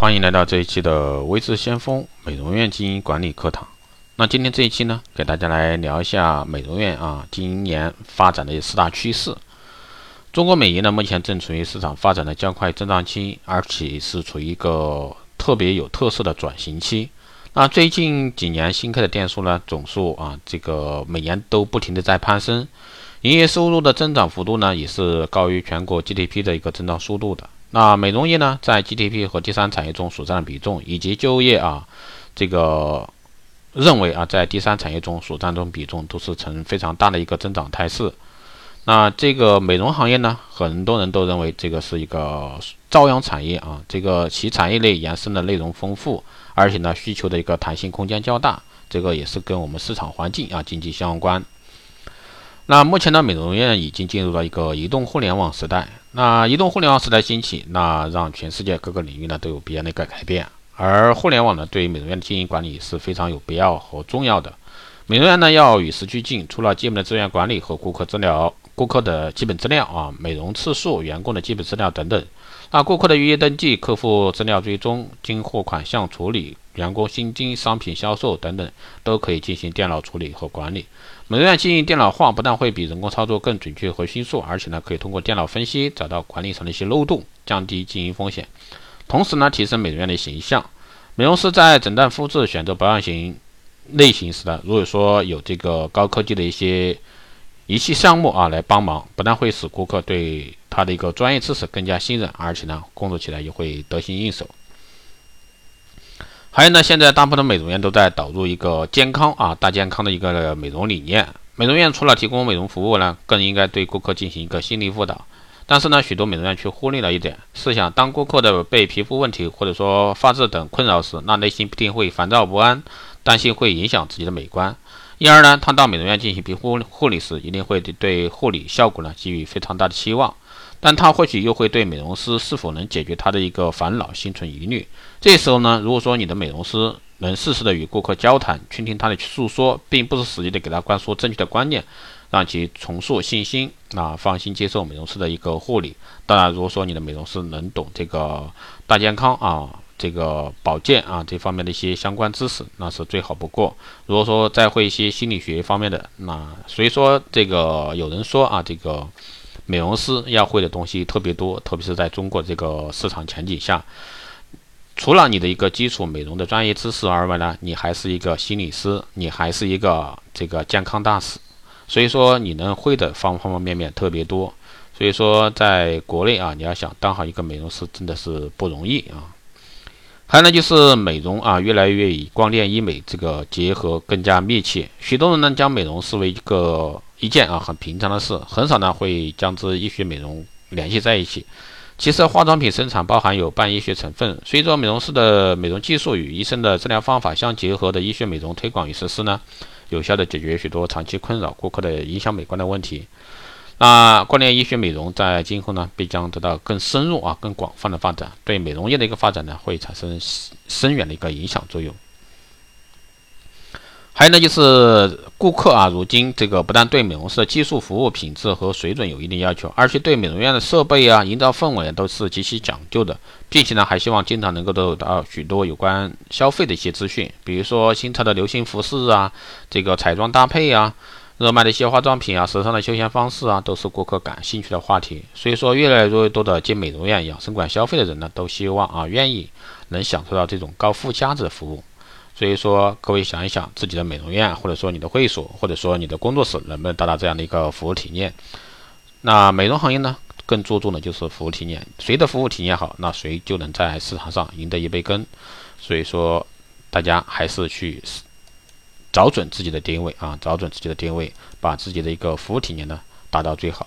欢迎来到这一期的微智先锋美容院经营管理课堂。那今天这一期呢，给大家来聊一下美容院啊今年发展的四大趋势。中国美业呢，目前正处于市场发展的较快增长期，而且是处于一个特别有特色的转型期。那最近几年新开的店数呢，总数啊，这个每年都不停的在攀升，营业收入的增长幅度呢，也是高于全国 GDP 的一个增长速度的。那美容业呢，在 GDP 和第三产业中所占的比重，以及就业啊，这个认为啊，在第三产业中所占中比重都是呈非常大的一个增长态势。那这个美容行业呢，很多人都认为这个是一个朝阳产业啊，这个其产业内延伸的内容丰富，而且呢，需求的一个弹性空间较大，这个也是跟我们市场环境啊经济相关。那目前呢美容院已经进入了一个移动互联网时代。那移动互联网时代兴起，那让全世界各个领域呢都有必然的一个改变。而互联网呢，对于美容院的经营管理是非常有必要和重要的。美容院呢要与时俱进，除了基本的资源管理和顾客治疗、顾客的基本资料啊，美容次数、员工的基本资料等等。那顾客的预约登记、客户资料追踪、进货款项处理、员工薪金、商品销售等等，都可以进行电脑处理和管理。美容院经营电脑化，不但会比人工操作更准确和迅速，而且呢，可以通过电脑分析找到管理层的一些漏洞，降低经营风险，同时呢，提升美容院的形象。美容师在诊断、复制、选择保养型类型时呢，如果说有这个高科技的一些仪器项目啊来帮忙，不但会使顾客对他的一个专业知识更加信任，而且呢，工作起来也会得心应手。还有呢，现在大部分的美容院都在导入一个健康啊大健康的一个美容理念。美容院除了提供美容服务呢，更应该对顾客进行一个心理辅导。但是呢，许多美容院却忽略了一点：试想，当顾客的被皮肤问题或者说发质等困扰时，那内心必定会烦躁不安，担心会影响自己的美观。因而呢，他到美容院进行皮肤护理时，一定会对护理效果呢给予非常大的期望。但他或许又会对美容师是否能解决他的一个烦恼心存疑虑。这时候呢，如果说你的美容师能适时的与顾客交谈，倾听他的诉说，并不是死死的给他灌输正确的观念，让其重塑信心，那放心接受美容师的一个护理。当然，如果说你的美容师能懂这个大健康啊，这个保健啊这方面的一些相关知识，那是最好不过。如果说再会一些心理学方面的，那所以说这个有人说啊，这个。美容师要会的东西特别多，特别是在中国这个市场前景下，除了你的一个基础美容的专业知识而外呢，你还是一个心理师，你还是一个这个健康大使，所以说你能会的方方面面特别多。所以说，在国内啊，你要想当好一个美容师，真的是不容易啊。还有呢，就是美容啊，越来越与光电医美这个结合更加密切，许多人呢将美容视为一个。一件啊很平常的事，很少呢会将之医学美容联系在一起。其实化妆品生产包含有半医学成分，随着美容师的美容技术与医生的治疗方法相结合的医学美容推广与实施呢，有效的解决许多长期困扰顾客的影响美观的问题。那关联医学美容在今后呢必将得到更深入啊更广泛的发展，对美容业的一个发展呢会产生深远的一个影响作用。还有呢，就是顾客啊，如今这个不但对美容师的技术服务品质和水准有一定要求，而且对美容院的设备啊、营造氛围都是极其讲究的，并且呢，还希望经常能够得到许多有关消费的一些资讯，比如说新潮的流行服饰啊，这个彩妆搭配啊，热卖的一些化妆品啊，时尚的休闲方式啊，都是顾客感兴趣的话题。所以说，越来越多的进美容院、养生馆消费的人呢，都希望啊，愿意能享受到这种高附加值的服务。所以说，各位想一想，自己的美容院，或者说你的会所，或者说你的工作室，能不能达到这样的一个服务体验？那美容行业呢，更注重的就是服务体验。谁的服务体验好，那谁就能在市场上赢得一杯羹。所以说，大家还是去找准自己的定位啊，找准自己的定位，把自己的一个服务体验呢达到最好。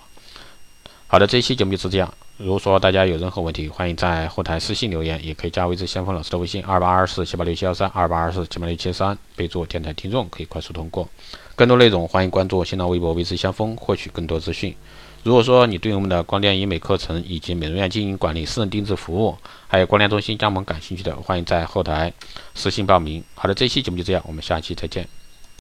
好的，这一期节目就是这样。如果说大家有任何问题，欢迎在后台私信留言，也可以加微之先锋老师的微信二八二四七八六七幺三二八二四七八六七三，备注电台听众，可以快速通过。更多内容欢迎关注新浪微博微之先锋，获取更多资讯。如果说你对我们的光电医美课程以及美容院经营管理、私人定制服务，还有光电中心加盟感兴趣的，欢迎在后台私信报名。好的，这期节目就这样，我们下期再见。